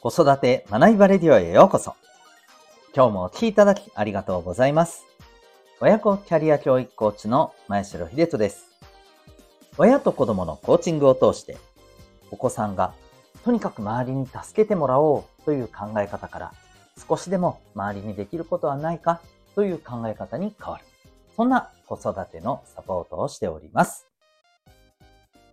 子育て学びバレディオへようこそ。今日もお聴きいただきありがとうございます。親子キャリア教育コーチの前城秀人です。親と子供のコーチングを通して、お子さんがとにかく周りに助けてもらおうという考え方から、少しでも周りにできることはないかという考え方に変わる。そんな子育てのサポートをしております。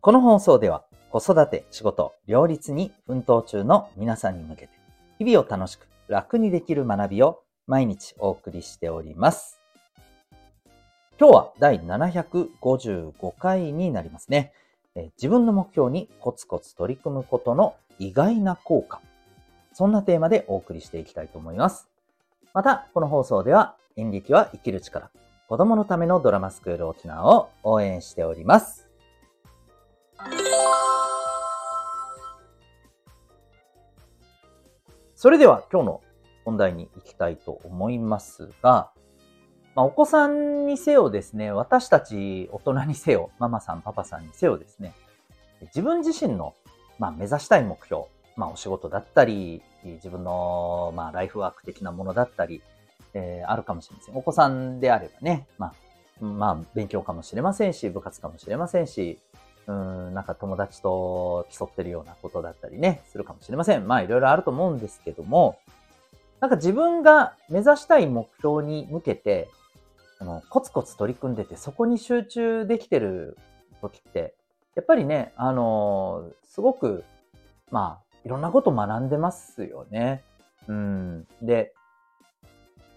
この放送では子育て、仕事、両立に奮闘中の皆さんに向けて、日々を楽しく楽にできる学びを毎日お送りしております。今日は第755回になりますね。自分の目標にコツコツ取り組むことの意外な効果。そんなテーマでお送りしていきたいと思います。また、この放送では演劇は生きる力、子供のためのドラマスクール沖縄を応援しております。それでは今日の本題に行きたいと思いますが、まあ、お子さんにせよですね、私たち大人にせよ、ママさん、パパさんにせよですね、自分自身の、まあ、目指したい目標、まあ、お仕事だったり、自分の、まあ、ライフワーク的なものだったり、えー、あるかもしれません。お子さんであればね、まあ、まあ、勉強かもしれませんし、部活かもしれませんし、うん、なんか友達と競ってるようなことだったりね、するかもしれません。まあいろいろあると思うんですけども、なんか自分が目指したい目標に向けて、あの、コツコツ取り組んでて、そこに集中できてる時って、やっぱりね、あのー、すごく、まあ、いろんなこと学んでますよね。うん。で、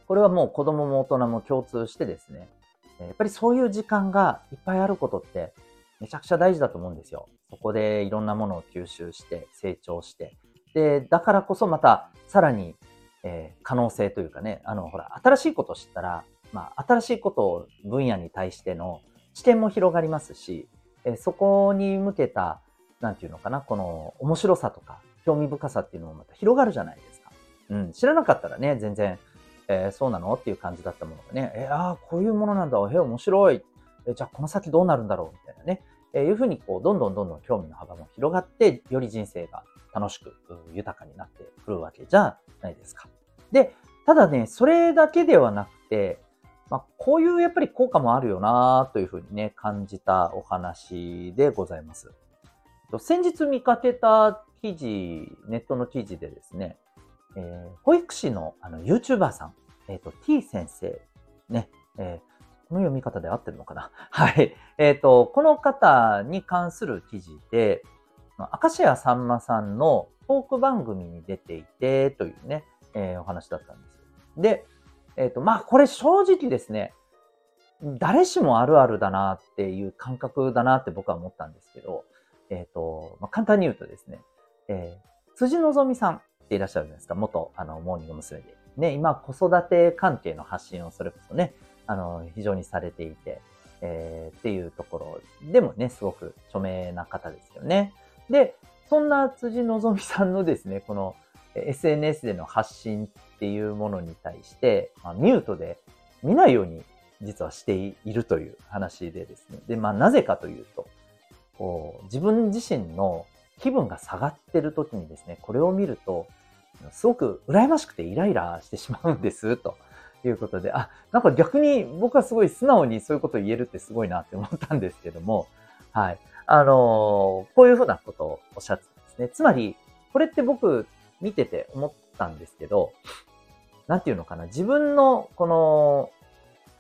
これはもう子供も大人も共通してですね、やっぱりそういう時間がいっぱいあることって、めちゃくちゃ大事だと思うんですよ。そこでいろんなものを吸収して成長して。で、だからこそまたさらに、えー、可能性というかね、あの、ほら、新しいことを知ったら、まあ、新しいことを分野に対しての知見も広がりますし、えー、そこに向けた、なんていうのかな、この面白さとか興味深さっていうのもまた広がるじゃないですか。うん、知らなかったらね、全然、えー、そうなの？っていう感じだったものがね、えー、ああ、こういうものなんだ、えー、面白い。えじゃあこの先どうなるんだろう？み。えいうふうにこう、どんどんどんどん興味の幅も広がって、より人生が楽しく豊かになってくるわけじゃないですか。で、ただね、それだけではなくて、まあ、こういうやっぱり効果もあるよなというふうにね、感じたお話でございます。先日見かけた記事、ネットの記事でですね、えー、保育士のあの YouTuber さん、えっ、ー、と、T 先生、ね、えー、この読み方で合ってるのかな？はい。えっ、ー、と、この方に関する記事で、明石家さんまさんのトーク番組に出ていて、というね、えー、お話だったんです。で、えっ、ー、と、まあ、これ正直ですね、誰しもあるあるだなっていう感覚だなって僕は思ったんですけど、えっ、ー、と、まあ、簡単に言うとですね、えー、辻希美さんっていらっしゃるじゃないですか、元、あの、モーニング娘。で。ね、今、子育て関係の発信をそれこそね、あの、非常にされていて、えー、っていうところでもね、すごく著名な方ですよね。で、そんな辻希美さんのですね、この SNS での発信っていうものに対して、まあ、ミュートで見ないように実はしているという話でですね。で、まあなぜかというと、こう自分自身の気分が下がってる時にですね、これを見ると、すごく羨ましくてイライラしてしまうんです、ということで、あ、なんか逆に僕はすごい素直にそういうことを言えるってすごいなって思ったんですけども、はい。あのー、こういうふうなことをおっしゃってたんですね。つまり、これって僕見てて思ったんですけど、なんていうのかな、自分のこの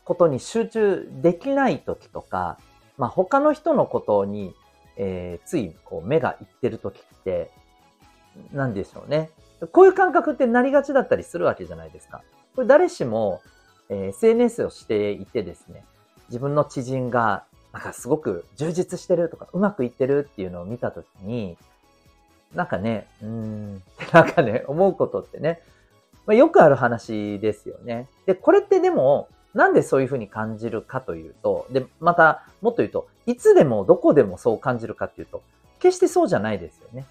ことに集中できない時とか、まあ他の人のことに、えー、ついこう目がいってる時って、なんでしょうね。こういう感覚ってなりがちだったりするわけじゃないですか。これ誰しも、えー、SNS をしていてですね、自分の知人が、なんかすごく充実してるとか、うまくいってるっていうのを見たときに、なんかね、うーん、なんかね、思うことってね、まあ、よくある話ですよね。で、これってでも、なんでそういうふうに感じるかというと、で、また、もっと言うと、いつでもどこでもそう感じるかっていうと、決してそうじゃないですよね。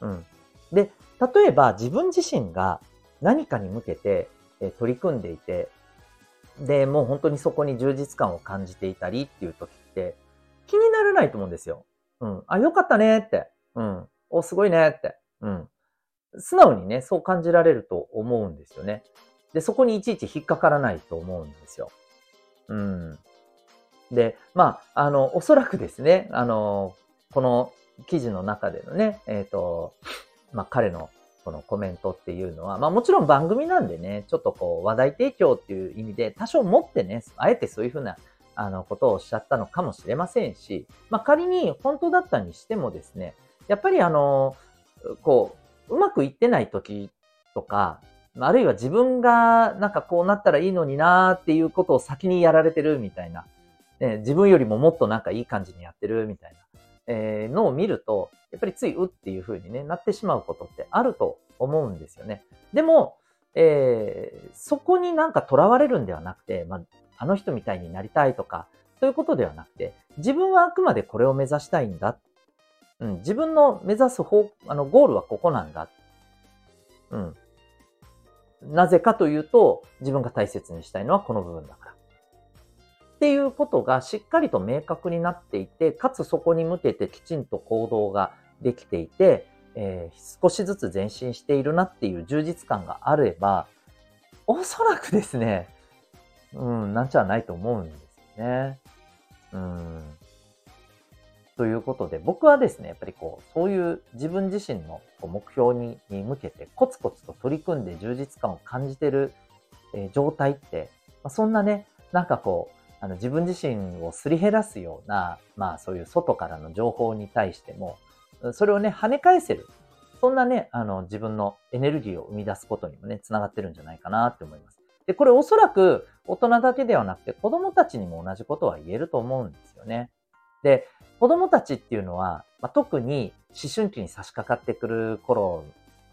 うん。で、例えば自分自身が何かに向けてえ取り組んでいて、で、もう本当にそこに充実感を感じていたりっていう時って、気にならないと思うんですよ。うん。あ、よかったねって。うん。お、すごいねって。うん。素直にね、そう感じられると思うんですよね。で、そこにいちいち引っかからないと思うんですよ。うん。で、まあ、あの、おそらくですね、あの、この記事の中でのね、えっ、ー、と、まあ、彼のこのコメントっていうのは、まあもちろん番組なんでね、ちょっとこう話題提供っていう意味で多少持ってね、あえてそういうふうなあのことをおっしゃったのかもしれませんし、まあ仮に本当だったにしてもですね、やっぱりあの、こう、うまくいってない時とか、あるいは自分がなんかこうなったらいいのになーっていうことを先にやられてるみたいな、ね、自分よりももっとなんかいい感じにやってるみたいな、えー、のを見ると、やっぱりついうっていう風に、ね、なってしまうことってあると思うんですよね。でも、えー、そこになんか囚われるんではなくて、まあ、あの人みたいになりたいとか、そういうことではなくて、自分はあくまでこれを目指したいんだ。うん、自分の目指す方、あの、ゴールはここなんだ。うん。なぜかというと、自分が大切にしたいのはこの部分だ。っていうことがしっかりと明確になっていて、かつそこに向けてきちんと行動ができていて、えー、少しずつ前進しているなっていう充実感があれば、おそらくですね、うん、なんちゃないと思うんですよね。うん。ということで、僕はですね、やっぱりこう、そういう自分自身の目標に向けてコツコツと取り組んで充実感を感じてる、え状態って、まあ、そんなね、なんかこう、あの自分自身をすり減らすような、まあそういう外からの情報に対しても、それをね、跳ね返せる。そんなね、あの自分のエネルギーを生み出すことにもね、つながってるんじゃないかなって思います。で、これおそらく大人だけではなくて子供たちにも同じことは言えると思うんですよね。で、子供たちっていうのは、まあ、特に思春期に差し掛かってくる頃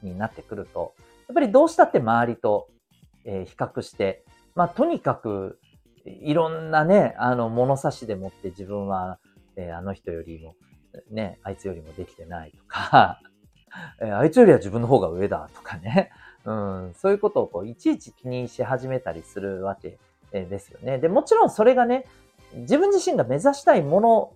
になってくると、やっぱりどうしたって周りと、えー、比較して、まあ、とにかくいろんなね、あの物差しでもって自分は、えー、あの人よりも、ね、あいつよりもできてないとか、えー、あいつよりは自分の方が上だとかね、うん、そういうことをこういちいち気にし始めたりするわけですよね。で、もちろんそれがね、自分自身が目指したいもの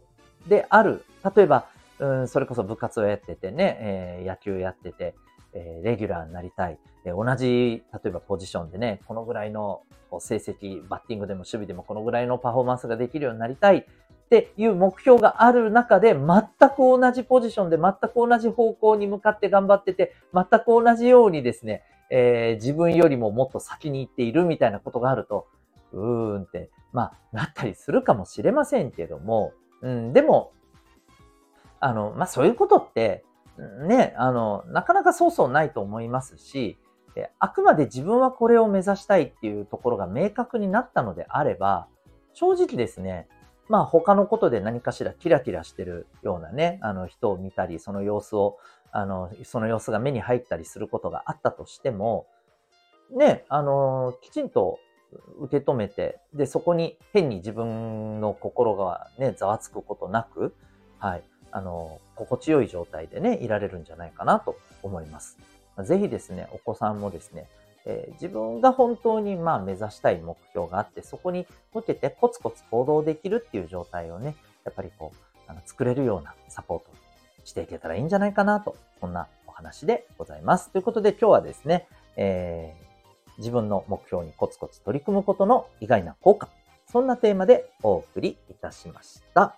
である。例えば、うん、それこそ部活をやっててね、えー、野球やってて、え、レギュラーになりたい。え、同じ、例えばポジションでね、このぐらいの成績、バッティングでも守備でもこのぐらいのパフォーマンスができるようになりたいっていう目標がある中で、全く同じポジションで全く同じ方向に向かって頑張ってて、全く同じようにですね、えー、自分よりももっと先に行っているみたいなことがあると、うーんって、まあ、なったりするかもしれませんけども、うん、でも、あの、まあ、そういうことって、ね、あの、なかなかそうそうないと思いますし、あくまで自分はこれを目指したいっていうところが明確になったのであれば、正直ですね、まあ他のことで何かしらキラキラしてるようなね、あの人を見たり、その様子を、あの、その様子が目に入ったりすることがあったとしても、ね、あの、きちんと受け止めて、で、そこに変に自分の心がね、ざわつくことなく、はい、あの、心地よい状態でね、いられるんじゃないかなと思います。ぜひですね、お子さんもですね、えー、自分が本当にまあ目指したい目標があって、そこに向けてコツコツ行動できるっていう状態をね、やっぱりこう、あの作れるようなサポートしていけたらいいんじゃないかなと、そんなお話でございます。ということで今日はですね、えー自分の目標にコツコツ取り組むことの意外な効果。そんなテーマでお送りいたしました。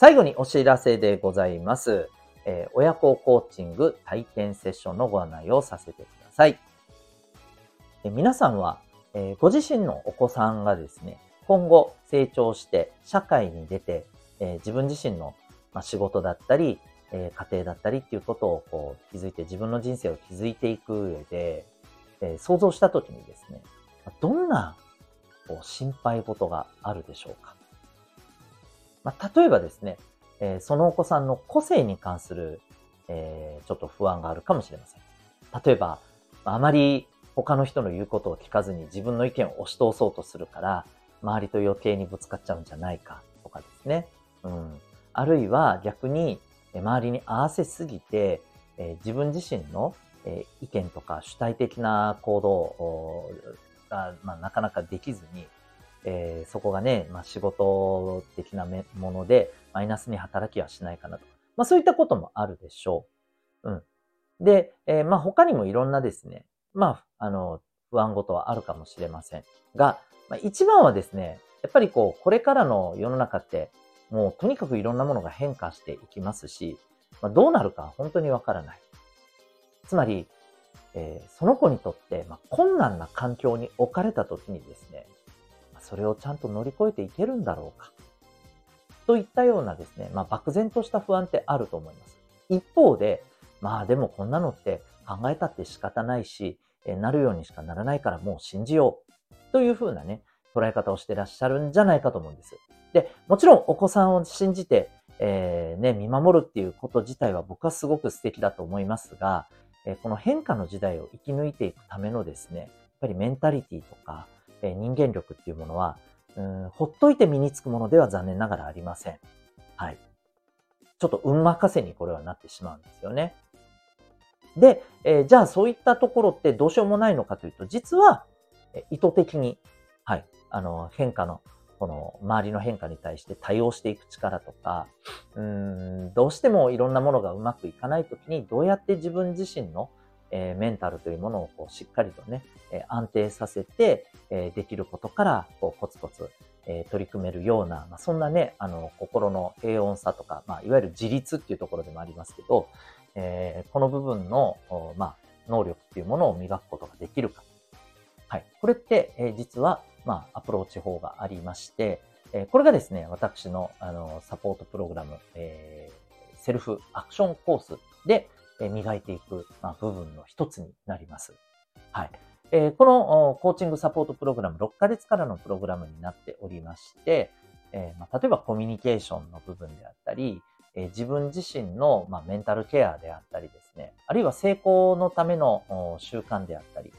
最後にお知らせでございます。えー、親子コーチング体験セッションのご案内をさせてください。え皆さんは、えー、ご自身のお子さんがですね、今後成長して社会に出て、え、自分自身の、ま、仕事だったり、え、家庭だったりっていうことをこう気づいて自分の人生を築いていく上で、え、想像したときにですね、どんなこう心配事があるでしょうか。まあ、例えばですね、えー、そのお子さんの個性に関する、えちょっと不安があるかもしれません。例えば、あまり他の人の言うことを聞かずに自分の意見を押し通そうとするから、周りと余計にぶつかっちゃうんじゃないかとかですね。うん。あるいは逆に、周りに合わせすぎて、え自分自身の、え意見とか主体的な行動が、まあ、なかなかできずに、えー、そこがね、まあ、仕事的なもので、マイナスに働きはしないかなと。まあ、そういったこともあるでしょう。うん。で、えー、まあ、他にもいろんなですね、まあ、あの、不安事はあるかもしれません。が、まあ、一番はですね、やっぱりこう、これからの世の中って、もうとにかくいろんなものが変化していきますし、まあ、どうなるか本当にわからない。つまり、えー、その子にとって、まあ、困難な環境に置かれた時にですね、それをちゃんと乗り越えていけるんだろうか。といったようなですね、まあ、漠然とした不安ってあると思います。一方で、まあでもこんなのって考えたって仕方ないし、えなるようにしかならないからもう信じよう。というふうなね、捉え方をしてらっしゃるんじゃないかと思うんです。で、もちろんお子さんを信じて、えー、ね、見守るっていうこと自体は僕はすごく素敵だと思いますが、えこの変化の時代を生き抜いていくためのですね、やっぱりメンタリティとか、え人間力っていうものは、うん、ほっといて身につくものでは残念ながらありません。はい。ちょっと運任せにこれはなってしまうんですよね。で、えー、じゃあそういったところってどうしようもないのかというと、実は、え意図的に、はい、あの、変化の、この周りの変化に対して対応していく力とか、うん、どうしてもいろんなものがうまくいかないときに、どうやって自分自身の、え、メンタルというものをこうしっかりとね、え、安定させて、え、できることから、こうコツコツ、え取り組めるような、まあ、そんなね、あの、心の平穏さとか、まあ、いわゆる自立っていうところでもありますけど、えこの部分の、まあ、能力っていうものを磨くことができるか。はい。これって、え実は、まあ、アプローチ法がありまして、えこれがですね、私の、あの、サポートプログラム、えセルフアクションコースで、磨いていく、部分の一つになります。はい。えこのコーチングサポートプログラム、6ヶ月からのプログラムになっておりまして、えまあ、例えばコミュニケーションの部分であったり、え自分自身の、まあ、メンタルケアであったりですね、あるいは成功のための習慣であったり、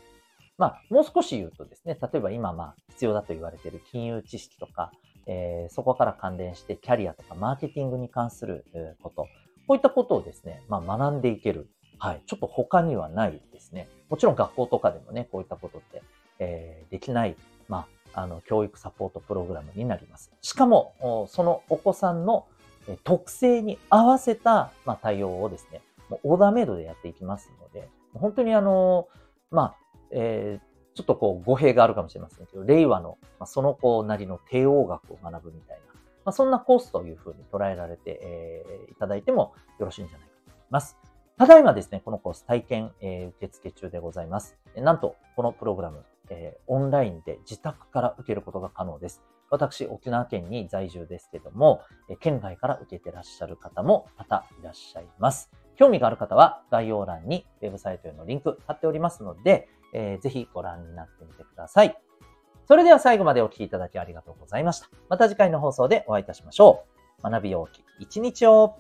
まあ、もう少し言うとですね、例えば今、まあ、必要だと言われている金融知識とか、えー、そこから関連してキャリアとかマーケティングに関すること、こういったことをですね、まあ、学んでいける。はい。ちょっと他にはないですね。もちろん学校とかでもね、こういったことって、えー、できない、まあ、あの、教育サポートプログラムになります。しかも、そのお子さんの特性に合わせた、まあ、対応をですね、もうオーダーメイドでやっていきますので、本当にあの、まあ、えー、ちょっとこう語弊があるかもしれませんけど、令和の、まあ、その子なりの帝王学を学ぶみたいな、まあ、そんなコースというふうに捉えられて、え、いただいてもよろしいんじゃないかと思います。ただいまですね、このコース体験、えー、受付中でございます。なんと、このプログラム、え、オンラインで自宅から受けることが可能です。私、沖縄県に在住ですけども、県外から受けてらっしゃる方も多々いらっしゃいます。興味がある方は概要欄にウェブサイトへのリンク貼っておりますので、えー、ぜひご覧になってみてください。それでは最後までお聴きいただきありがとうございました。また次回の放送でお会いいたしましょう。学びようき一日を